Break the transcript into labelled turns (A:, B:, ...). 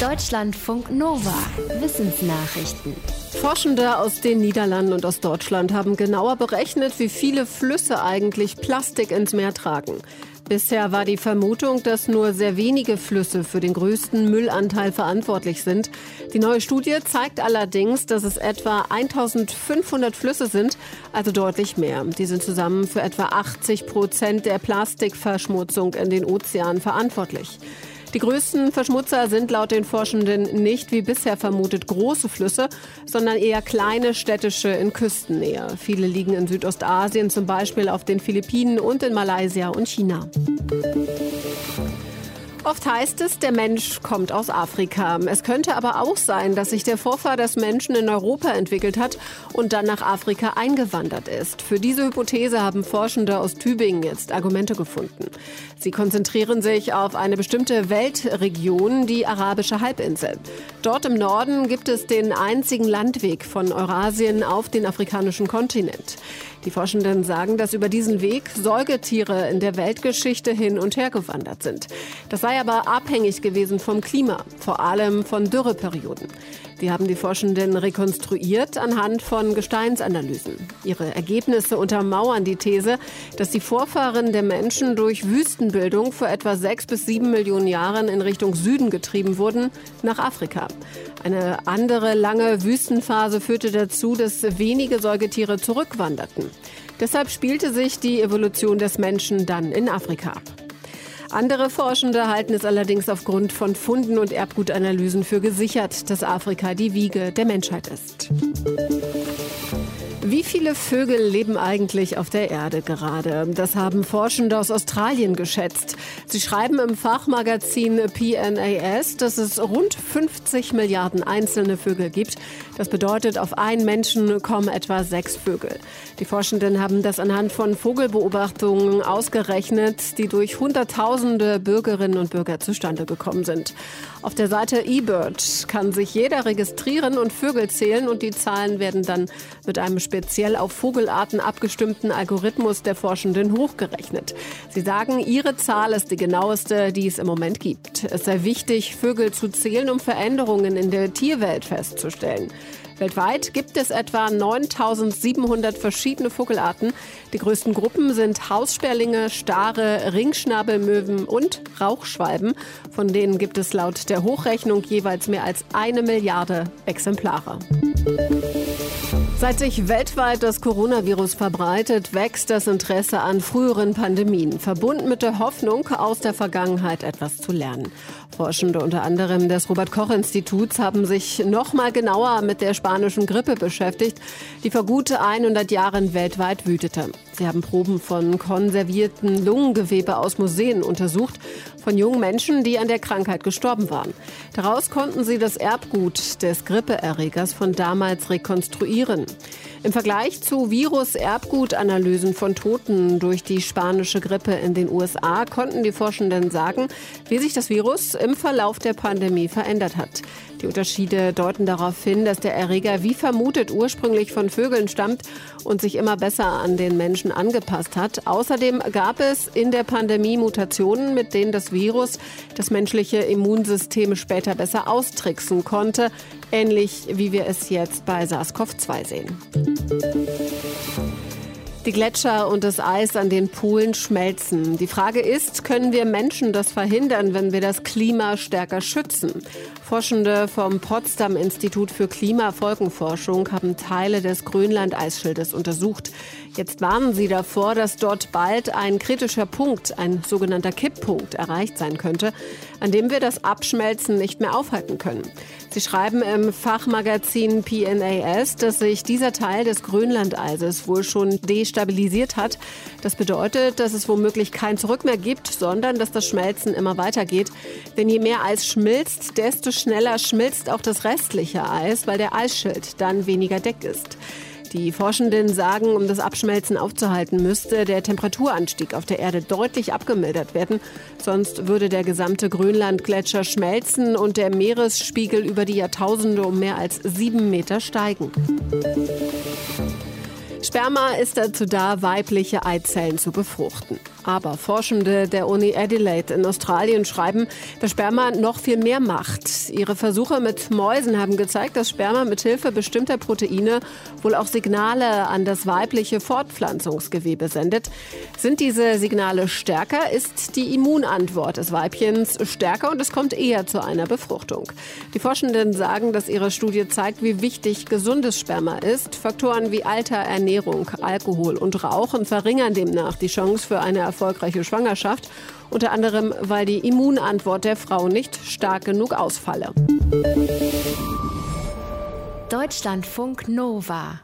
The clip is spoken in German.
A: Deutschlandfunk Nova. Wissensnachrichten.
B: Forschende aus den Niederlanden und aus Deutschland haben genauer berechnet, wie viele Flüsse eigentlich Plastik ins Meer tragen. Bisher war die Vermutung, dass nur sehr wenige Flüsse für den größten Müllanteil verantwortlich sind. Die neue Studie zeigt allerdings, dass es etwa 1500 Flüsse sind, also deutlich mehr. Die sind zusammen für etwa 80 Prozent der Plastikverschmutzung in den Ozeanen verantwortlich. Die größten Verschmutzer sind laut den Forschenden nicht wie bisher vermutet große Flüsse, sondern eher kleine städtische in Küstennähe. Viele liegen in Südostasien, zum Beispiel auf den Philippinen und in Malaysia und China. Oft heißt es, der Mensch kommt aus Afrika. Es könnte aber auch sein, dass sich der Vorfahr des Menschen in Europa entwickelt hat und dann nach Afrika eingewandert ist. Für diese Hypothese haben Forschende aus Tübingen jetzt Argumente gefunden. Sie konzentrieren sich auf eine bestimmte Weltregion, die arabische Halbinsel. Dort im Norden gibt es den einzigen Landweg von Eurasien auf den afrikanischen Kontinent. Die Forschenden sagen, dass über diesen Weg Säugetiere in der Weltgeschichte hin und her gewandert sind. Das sei aber abhängig gewesen vom Klima, vor allem von Dürreperioden. Die haben die Forschenden rekonstruiert anhand von Gesteinsanalysen. Ihre Ergebnisse untermauern die These, dass die Vorfahren der Menschen durch Wüstenbildung vor etwa sechs bis sieben Millionen Jahren in Richtung Süden getrieben wurden, nach Afrika. Eine andere lange Wüstenphase führte dazu, dass wenige Säugetiere zurückwanderten. Deshalb spielte sich die Evolution des Menschen dann in Afrika ab. Andere Forschende halten es allerdings aufgrund von Funden und Erbgutanalysen für gesichert, dass Afrika die Wiege der Menschheit ist. Wie viele Vögel leben eigentlich auf der Erde gerade? Das haben Forschende aus Australien geschätzt. Sie schreiben im Fachmagazin PNAS, dass es rund 50 Milliarden einzelne Vögel gibt. Das bedeutet, auf einen Menschen kommen etwa sechs Vögel. Die Forschenden haben das anhand von Vogelbeobachtungen ausgerechnet, die durch Hunderttausende Bürgerinnen und Bürger zustande gekommen sind. Auf der Seite eBird kann sich jeder registrieren und Vögel zählen und die Zahlen werden dann mit einem speziell auf Vogelarten abgestimmten Algorithmus der Forschenden hochgerechnet. Sie sagen, ihre Zahl ist die genaueste, die es im Moment gibt. Es sei wichtig, Vögel zu zählen, um Veränderungen in der Tierwelt festzustellen. Weltweit gibt es etwa 9700 verschiedene Vogelarten. Die größten Gruppen sind Haussperlinge, Stare, Ringschnabelmöwen und Rauchschwalben. Von denen gibt es laut der Hochrechnung jeweils mehr als eine Milliarde Exemplare. Seit sich weltweit das Coronavirus verbreitet, wächst das Interesse an früheren Pandemien, verbunden mit der Hoffnung, aus der Vergangenheit etwas zu lernen. Forschende unter anderem des Robert Koch Instituts haben sich noch mal genauer mit der spanischen Grippe beschäftigt, die vor gut 100 Jahren weltweit wütete. Sie haben Proben von konservierten Lungengewebe aus Museen untersucht, von jungen Menschen, die an der Krankheit gestorben waren. Daraus konnten sie das Erbgut des Grippeerregers von damals rekonstruieren. Im Vergleich zu Virus-Erbgutanalysen von Toten durch die spanische Grippe in den USA konnten die Forschenden sagen, wie sich das Virus im Verlauf der Pandemie verändert hat. Die Unterschiede deuten darauf hin, dass der Erreger wie vermutet ursprünglich von Vögeln stammt und sich immer besser an den Menschen angepasst hat. Außerdem gab es in der Pandemie Mutationen, mit denen das Virus das menschliche Immunsystem später besser austricksen konnte, ähnlich wie wir es jetzt bei SARS-CoV-2 sehen. Die Gletscher und das Eis an den Polen schmelzen. Die Frage ist, können wir Menschen das verhindern, wenn wir das Klima stärker schützen? Forschende vom Potsdam Institut für Klimafolgenforschung haben Teile des Grönland-Eisschildes untersucht. Jetzt warnen sie davor, dass dort bald ein kritischer Punkt, ein sogenannter Kipppunkt, erreicht sein könnte, an dem wir das Abschmelzen nicht mehr aufhalten können. Sie schreiben im Fachmagazin PNAS, dass sich dieser Teil des Grönlandeises wohl schon destabilisiert hat. Das bedeutet, dass es womöglich kein Zurück mehr gibt, sondern dass das Schmelzen immer weitergeht. Denn je mehr Eis schmilzt, desto schneller schmilzt auch das restliche Eis, weil der Eisschild dann weniger dick ist. Die Forschenden sagen, um das Abschmelzen aufzuhalten, müsste der Temperaturanstieg auf der Erde deutlich abgemildert werden. Sonst würde der gesamte Grönlandgletscher schmelzen und der Meeresspiegel über die Jahrtausende um mehr als sieben Meter steigen. Sperma ist dazu da, weibliche Eizellen zu befruchten. Aber Forschende der Uni Adelaide in Australien schreiben, dass Sperma noch viel mehr macht. Ihre Versuche mit Mäusen haben gezeigt, dass Sperma mit Hilfe bestimmter Proteine wohl auch Signale an das weibliche Fortpflanzungsgewebe sendet. Sind diese Signale stärker, ist die Immunantwort des Weibchens stärker und es kommt eher zu einer Befruchtung. Die Forschenden sagen, dass ihre Studie zeigt, wie wichtig gesundes Sperma ist. Faktoren wie Alter, Ernährung, Alkohol und Rauchen verringern demnach die Chance für eine erfolgreiche Schwangerschaft, unter anderem weil die Immunantwort der Frau nicht stark genug ausfalle.
A: Deutschlandfunk Nova